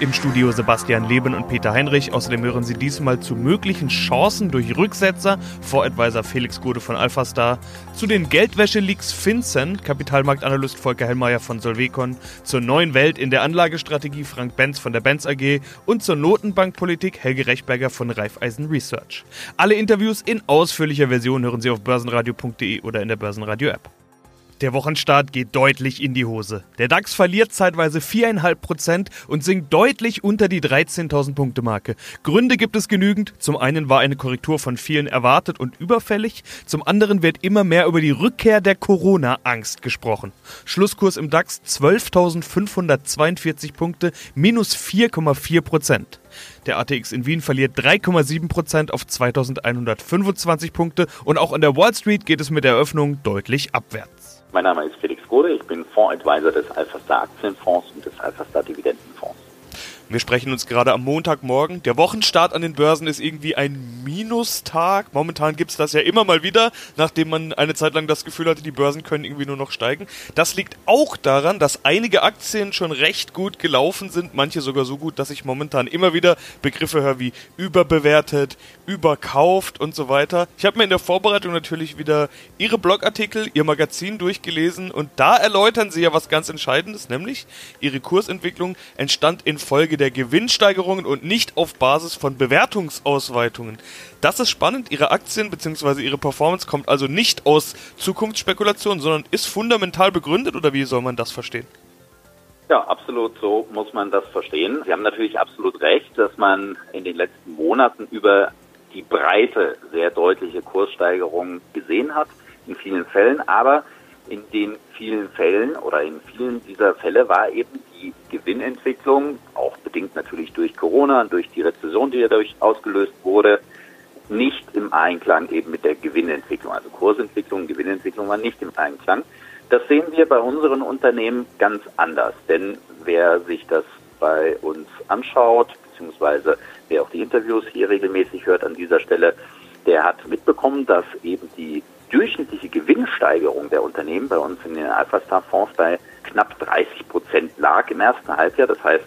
Im Studio Sebastian Leben und Peter Heinrich. Außerdem hören Sie diesmal zu möglichen Chancen durch Rücksetzer, Voradvisor Felix Gode von Alphastar, zu den Geldwäsche-Leaks FinCEN, Kapitalmarktanalyst Volker Hellmeier von Solvecon, zur neuen Welt in der Anlagestrategie Frank Benz von der Benz AG und zur Notenbankpolitik Helge Rechberger von Raiffeisen Research. Alle Interviews in ausführlicher Version hören Sie auf börsenradio.de oder in der Börsenradio App. Der Wochenstart geht deutlich in die Hose. Der DAX verliert zeitweise 4,5% und sinkt deutlich unter die 13.000 Punkte Marke. Gründe gibt es genügend. Zum einen war eine Korrektur von vielen erwartet und überfällig. Zum anderen wird immer mehr über die Rückkehr der Corona-Angst gesprochen. Schlusskurs im DAX 12.542 Punkte, minus 4,4%. Der ATX in Wien verliert 3,7% auf 2125 Punkte und auch an der Wall Street geht es mit der Eröffnung deutlich abwärts. Mein Name ist Felix Gode, ich bin Fondsadvisor des Alphastar Aktienfonds und des Alphastar Dividendenfonds. Wir sprechen uns gerade am Montagmorgen. Der Wochenstart an den Börsen ist irgendwie ein Minustag. Momentan gibt es das ja immer mal wieder, nachdem man eine Zeit lang das Gefühl hatte, die Börsen können irgendwie nur noch steigen. Das liegt auch daran, dass einige Aktien schon recht gut gelaufen sind, manche sogar so gut, dass ich momentan immer wieder Begriffe höre wie überbewertet, überkauft und so weiter. Ich habe mir in der Vorbereitung natürlich wieder Ihre Blogartikel, Ihr Magazin durchgelesen und da erläutern Sie ja was ganz Entscheidendes, nämlich Ihre Kursentwicklung entstand infolge der Gewinnsteigerungen und nicht auf Basis von Bewertungsausweitungen. Das ist spannend. Ihre Aktien bzw. Ihre Performance kommt also nicht aus Zukunftsspekulationen, sondern ist fundamental begründet oder wie soll man das verstehen? Ja, absolut so muss man das verstehen. Sie haben natürlich absolut recht, dass man in den letzten Monaten über die Breite sehr deutliche Kurssteigerungen gesehen hat, in vielen Fällen. Aber in den vielen Fällen oder in vielen dieser Fälle war eben die Gewinnentwicklung, bedingt natürlich durch Corona und durch die Rezession, die dadurch ausgelöst wurde, nicht im Einklang eben mit der Gewinnentwicklung. Also Kursentwicklung, Gewinnentwicklung war nicht im Einklang. Das sehen wir bei unseren Unternehmen ganz anders. Denn wer sich das bei uns anschaut, beziehungsweise wer auch die Interviews hier regelmäßig hört an dieser Stelle, der hat mitbekommen, dass eben die durchschnittliche Gewinnsteigerung der Unternehmen bei uns in den Alpha-Star-Fonds bei knapp 30 Prozent lag im ersten Halbjahr. Das heißt,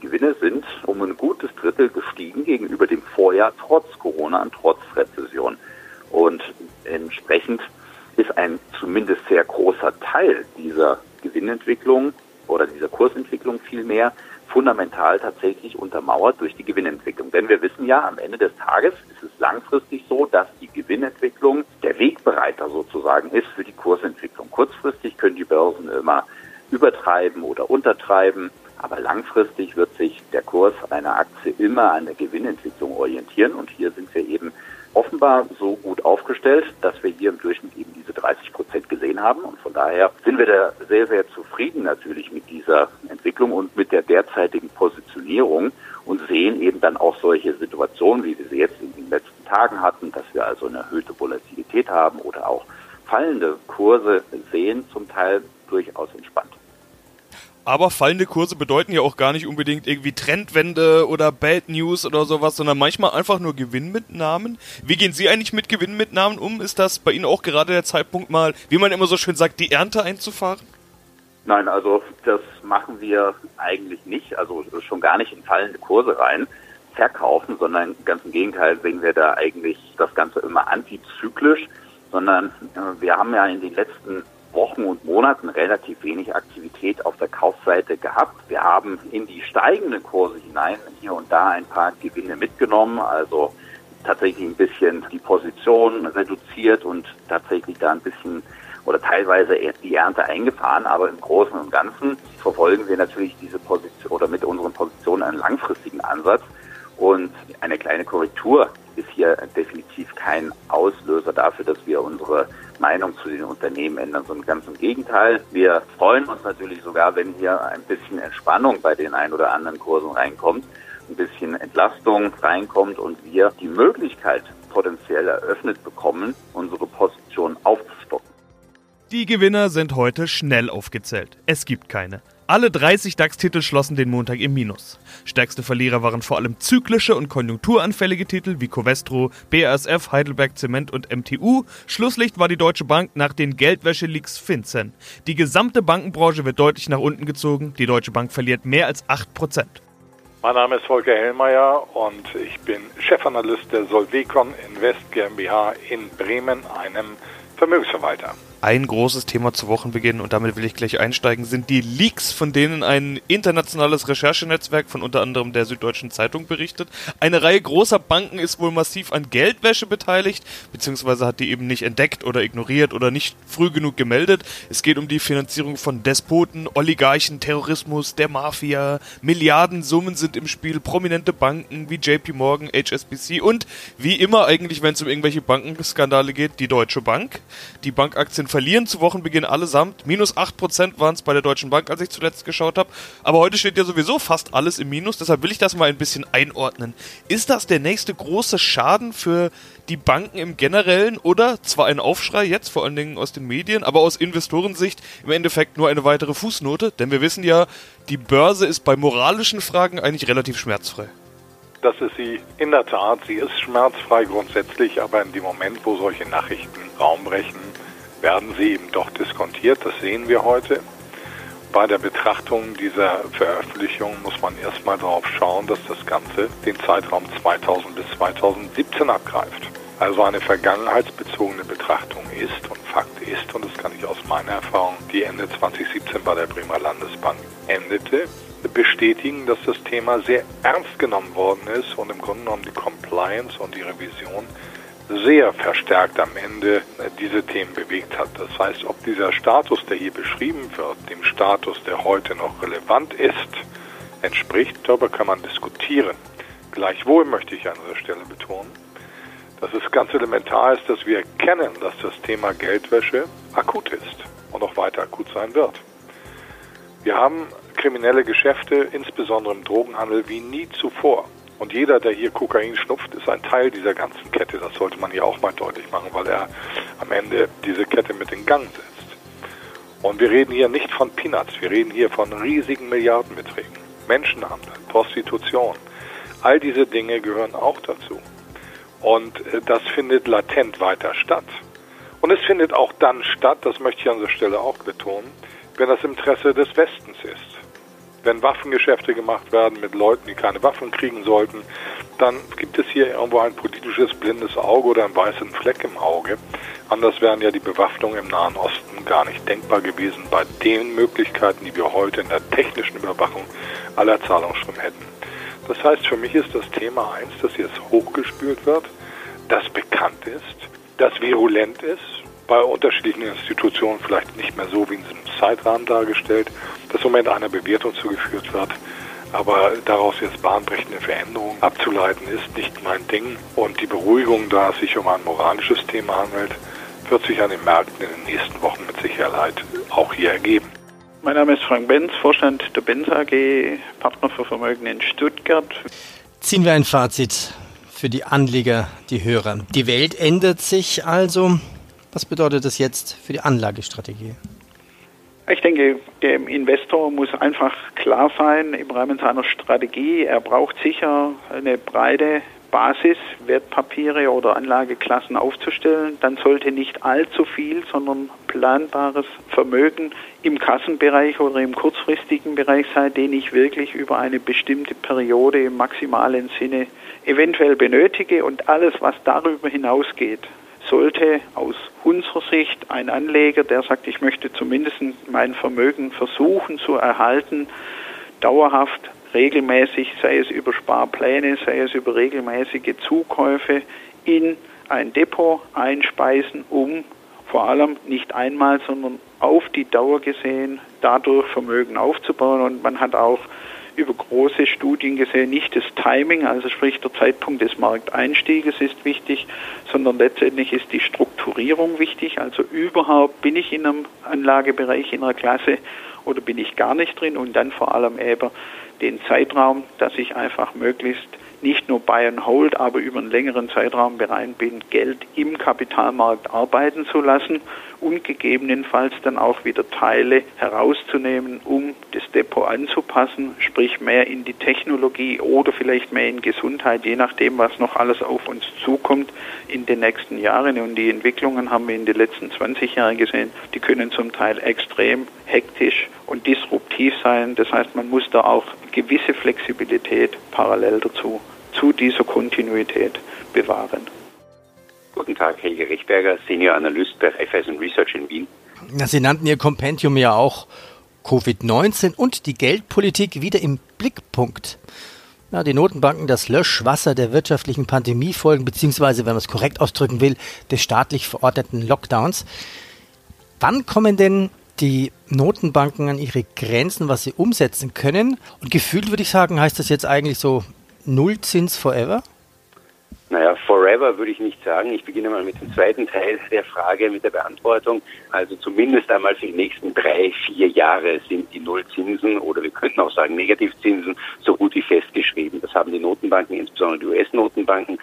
die Gewinne sind um ein gutes Drittel gestiegen gegenüber dem Vorjahr, trotz Corona und trotz Rezession. Und entsprechend ist ein zumindest sehr großer Teil dieser Gewinnentwicklung oder dieser Kursentwicklung vielmehr fundamental tatsächlich untermauert durch die Gewinnentwicklung. Denn wir wissen ja, am Ende des Tages ist es langfristig so, dass die Gewinnentwicklung der Wegbereiter sozusagen ist für die Kursentwicklung. Kurzfristig können die Börsen immer übertreiben oder untertreiben, aber langfristig wird sich der Kurs einer Aktie immer an der Gewinnentwicklung orientieren und hier sind wir eben offenbar so gut aufgestellt, dass wir hier im Durchschnitt eben diese 30 Prozent gesehen haben. Und von daher sind wir da sehr, sehr zufrieden natürlich mit dieser Entwicklung und mit der derzeitigen Positionierung und sehen eben dann auch solche Situationen, wie wir sie jetzt in den letzten Tagen hatten, dass wir also eine erhöhte Volatilität haben oder auch fallende Kurse sehen, zum Teil. Aber fallende Kurse bedeuten ja auch gar nicht unbedingt irgendwie Trendwende oder Bad News oder sowas, sondern manchmal einfach nur Gewinnmitnahmen. Wie gehen Sie eigentlich mit Gewinnmitnahmen um? Ist das bei Ihnen auch gerade der Zeitpunkt mal, wie man immer so schön sagt, die Ernte einzufahren? Nein, also das machen wir eigentlich nicht, also schon gar nicht in fallende Kurse rein verkaufen, sondern ganz im Gegenteil sehen wir da eigentlich das Ganze immer antizyklisch, sondern äh, wir haben ja in den letzten Wochen und Monaten relativ wenig Aktivität auf der Kaufseite gehabt. Wir haben in die steigenden Kurse hinein hier und da ein paar Gewinne mitgenommen, also tatsächlich ein bisschen die Position reduziert und tatsächlich da ein bisschen oder teilweise die Ernte eingefahren, aber im Großen und Ganzen verfolgen wir natürlich diese Position oder mit unseren Positionen einen langfristigen Ansatz. Und eine kleine Korrektur ist hier definitiv kein Auslöser dafür, dass wir unsere Meinung zu den Unternehmen ändern, sondern ganz im Gegenteil. Wir freuen uns natürlich sogar, wenn hier ein bisschen Entspannung bei den ein oder anderen Kursen reinkommt, ein bisschen Entlastung reinkommt und wir die Möglichkeit potenziell eröffnet bekommen, unsere Position aufzustocken. Die Gewinner sind heute schnell aufgezählt. Es gibt keine. Alle 30 DAX-Titel schlossen den Montag im Minus. Stärkste Verlierer waren vor allem zyklische und konjunkturanfällige Titel wie Covestro, BASF, Heidelberg Zement und MTU. Schlusslicht war die Deutsche Bank nach den Geldwäsche-Leaks FinCEN. Die gesamte Bankenbranche wird deutlich nach unten gezogen. Die Deutsche Bank verliert mehr als 8 Prozent. Mein Name ist Volker Hellmeier und ich bin Chefanalyst der Solvecon Invest GmbH in Bremen, einem Vermögensverwalter. Ein großes Thema zu Wochenbeginn und damit will ich gleich einsteigen, sind die Leaks, von denen ein internationales Recherchenetzwerk von unter anderem der Süddeutschen Zeitung berichtet. Eine Reihe großer Banken ist wohl massiv an Geldwäsche beteiligt, beziehungsweise hat die eben nicht entdeckt oder ignoriert oder nicht früh genug gemeldet. Es geht um die Finanzierung von Despoten, Oligarchen, Terrorismus, der Mafia. Milliardensummen sind im Spiel, prominente Banken wie JP Morgan, HSBC und wie immer eigentlich, wenn es um irgendwelche Bankenskandale geht, die Deutsche Bank. Die Bankaktien verlieren zu Wochenbeginn allesamt. Minus 8% waren es bei der Deutschen Bank, als ich zuletzt geschaut habe. Aber heute steht ja sowieso fast alles im Minus, deshalb will ich das mal ein bisschen einordnen. Ist das der nächste große Schaden für die Banken im Generellen oder zwar ein Aufschrei jetzt, vor allen Dingen aus den Medien, aber aus Investorensicht im Endeffekt nur eine weitere Fußnote? Denn wir wissen ja, die Börse ist bei moralischen Fragen eigentlich relativ schmerzfrei. Das ist sie in der Tat. Sie ist schmerzfrei grundsätzlich, aber in dem Moment, wo solche Nachrichten Raum brechen, werden sie eben doch diskontiert. Das sehen wir heute. Bei der Betrachtung dieser Veröffentlichung muss man erstmal darauf schauen, dass das Ganze den Zeitraum 2000 bis 2017 abgreift. Also eine vergangenheitsbezogene Betrachtung ist und Fakt ist, und das kann ich aus meiner Erfahrung, die Ende 2017 bei der Bremer Landesbank endete, bestätigen, dass das Thema sehr ernst genommen worden ist und im Grunde genommen die Compliance und die Revision sehr verstärkt am Ende äh, diese Themen bewegt hat. Das heißt, ob dieser Status, der hier beschrieben wird, dem Status, der heute noch relevant ist, entspricht, darüber kann man diskutieren. Gleichwohl möchte ich an dieser Stelle betonen, dass es ganz elementar ist, dass wir erkennen, dass das Thema Geldwäsche akut ist und auch weiter akut sein wird. Wir haben kriminelle Geschäfte, insbesondere im Drogenhandel, wie nie zuvor. Und jeder, der hier Kokain schnupft, ist ein Teil dieser ganzen Kette. Das sollte man hier auch mal deutlich machen, weil er am Ende diese Kette mit in Gang setzt. Und wir reden hier nicht von Peanuts, wir reden hier von riesigen Milliardenbeträgen. Menschenhandel, Prostitution, all diese Dinge gehören auch dazu. Und äh, das findet latent weiter statt. Und es findet auch dann statt, das möchte ich an dieser Stelle auch betonen, wenn das Interesse des Westens ist wenn Waffengeschäfte gemacht werden mit Leuten, die keine Waffen kriegen sollten, dann gibt es hier irgendwo ein politisches blindes Auge oder einen weißen Fleck im Auge. Anders wären ja die Bewaffnungen im Nahen Osten gar nicht denkbar gewesen bei den Möglichkeiten, die wir heute in der technischen Überwachung aller Zahlungsströme hätten. Das heißt, für mich ist das Thema eins, das jetzt hochgespült wird, das bekannt ist, das virulent ist, bei unterschiedlichen Institutionen vielleicht nicht mehr so Zeitrahmen dargestellt, dass im Moment einer Bewertung zugeführt wird. Aber daraus jetzt bahnbrechende Veränderungen abzuleiten, ist nicht mein Ding. Und die Beruhigung, da es sich um ein moralisches Thema handelt, wird sich an den Märkten in den nächsten Wochen mit Sicherheit auch hier ergeben. Mein Name ist Frank Benz, Vorstand der Benz AG, Partner für Vermögen in Stuttgart. Ziehen wir ein Fazit für die Anleger, die Hörer. Die Welt ändert sich also. Was bedeutet das jetzt für die Anlagestrategie? Ich denke, dem Investor muss einfach klar sein im Rahmen seiner Strategie, er braucht sicher eine breite Basis, Wertpapiere oder Anlageklassen aufzustellen. Dann sollte nicht allzu viel, sondern planbares Vermögen im Kassenbereich oder im kurzfristigen Bereich sein, den ich wirklich über eine bestimmte Periode im maximalen Sinne eventuell benötige und alles, was darüber hinausgeht, sollte aus unserer Sicht ein Anleger, der sagt, ich möchte zumindest mein Vermögen versuchen zu erhalten, dauerhaft, regelmäßig, sei es über Sparpläne, sei es über regelmäßige Zukäufe, in ein Depot einspeisen, um vor allem nicht einmal, sondern auf die Dauer gesehen dadurch Vermögen aufzubauen. Und man hat auch über große Studien gesehen, nicht das Timing, also sprich der Zeitpunkt des Markteinstieges ist wichtig, sondern letztendlich ist die Strukturierung wichtig. Also überhaupt bin ich in einem Anlagebereich in einer Klasse oder bin ich gar nicht drin und dann vor allem eben den Zeitraum, dass ich einfach möglichst nicht nur Buy and Hold, aber über einen längeren Zeitraum bereit bin, Geld im Kapitalmarkt arbeiten zu lassen und gegebenenfalls dann auch wieder Teile herauszunehmen, um das Depot anzupassen, sprich mehr in die Technologie oder vielleicht mehr in Gesundheit, je nachdem, was noch alles auf uns zukommt in den nächsten Jahren. Und die Entwicklungen haben wir in den letzten 20 Jahren gesehen, die können zum Teil extrem hektisch und disruptiv sein. Das heißt, man muss da auch gewisse Flexibilität parallel dazu zu dieser Kontinuität bewahren. Guten Tag, Helge Rechberger, Senior Analyst bei Raiffeisen Research in Wien. Sie nannten Ihr Kompendium ja auch Covid-19 und die Geldpolitik wieder im Blickpunkt. Ja, die Notenbanken das Löschwasser der wirtschaftlichen Pandemiefolgen, beziehungsweise, wenn man es korrekt ausdrücken will, des staatlich verordneten Lockdowns. Wann kommen denn die Notenbanken an ihre Grenzen, was sie umsetzen können? Und gefühlt würde ich sagen, heißt das jetzt eigentlich so Nullzins forever? Naja, forever würde ich nicht sagen. Ich beginne mal mit dem zweiten Teil der Frage, mit der Beantwortung. Also zumindest einmal für die nächsten drei, vier Jahre sind die Nullzinsen oder wir könnten auch sagen Negativzinsen so gut wie festgeschrieben. Das haben die Notenbanken, insbesondere die US-Notenbanken,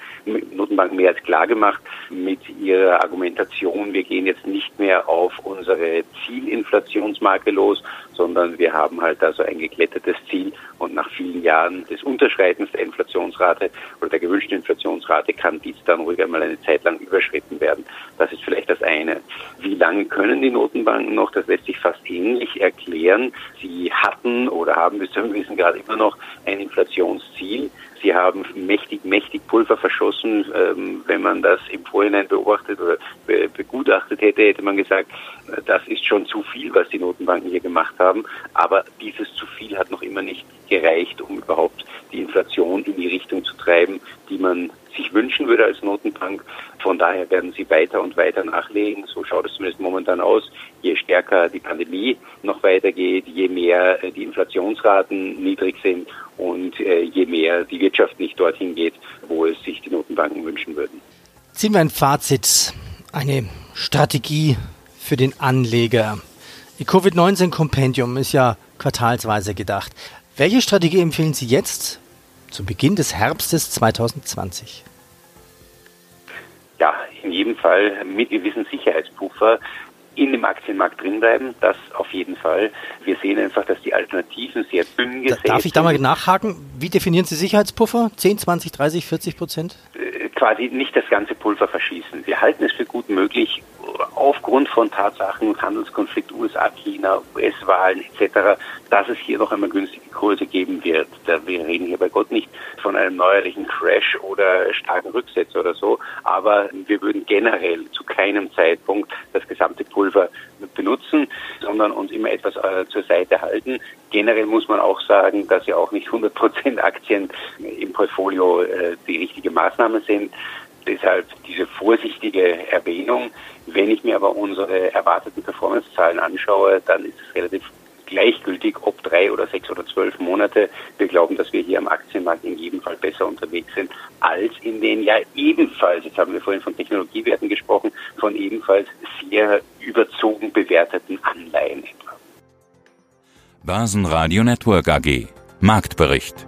Notenbanken mehr als klar gemacht mit ihrer Argumentation. Wir gehen jetzt nicht mehr auf unsere Zielinflationsmarke los, sondern wir haben halt also ein geklettertes Ziel und nach vielen Jahren des Unterschreitens der Inflationsrate oder der gewünschten Inflationsrate kann dies dann ruhig einmal eine Zeit lang überschritten werden. Das ist vielleicht das eine. Wie lange können die Notenbanken noch? Das lässt sich fast ähnlich erklären. Sie hatten oder haben bis zu einem gewissen Grad immer noch ein Inflationsziel. Sie haben mächtig, mächtig Pulver verschossen. Ähm, wenn man das im Vorhinein beobachtet oder begutachtet hätte, hätte man gesagt, das ist schon zu viel, was die Notenbanken hier gemacht haben. Aber dieses zu viel hat noch immer nicht gereicht, um überhaupt die Inflation in die Richtung zu treiben, die man sich wünschen würde als Notenbank. Von daher werden sie weiter und weiter nachlegen. So schaut es zumindest momentan aus. Je stärker die Pandemie noch weitergeht, je mehr die Inflationsraten niedrig sind und äh, je mehr die Wirtschaft nicht dorthin geht, wo es sich die Notenbanken wünschen würden. Ziehen wir ein Fazit, eine Strategie für den Anleger. Die Covid-19-Kompendium ist ja quartalsweise gedacht. Welche Strategie empfehlen Sie jetzt zu Beginn des Herbstes 2020? Ja, in jedem Fall mit gewissen Sicherheitspuffer in dem Aktienmarkt drinbleiben, das auf jeden Fall. Wir sehen einfach, dass die Alternativen sehr dünn gesät Darf ich da mal nachhaken? Wie definieren Sie Sicherheitspuffer? 10, 20, 30, 40 Prozent? Äh, quasi nicht das ganze Pulver verschießen. Wir halten es für gut möglich, aufgrund von Tatsachen, Handelskonflikt USA-China, US-Wahlen etc., dass es hier noch einmal günstige Kurse geben wird. Wir reden hier bei Gott nicht von einem neuerlichen Crash oder starken Rücksetzer oder so, aber wir würden generell zu keinem Zeitpunkt das gesamte Pulver benutzen, sondern uns immer etwas äh, zur Seite halten. Generell muss man auch sagen, dass ja auch nicht 100 Prozent Aktien im Portfolio äh, die richtige Maßnahme sind. Deshalb diese vorsichtige Erwähnung. Wenn ich mir aber unsere erwarteten Performance-Zahlen anschaue, dann ist es relativ gleichgültig, ob drei oder sechs oder zwölf Monate. Wir glauben, dass wir hier am Aktienmarkt in jedem Fall besser unterwegs sind als in den ja ebenfalls, jetzt haben wir vorhin von Technologiewerten gesprochen, von ebenfalls sehr überzogen bewerteten Anleihen etwa. Börsenradio Network AG Marktbericht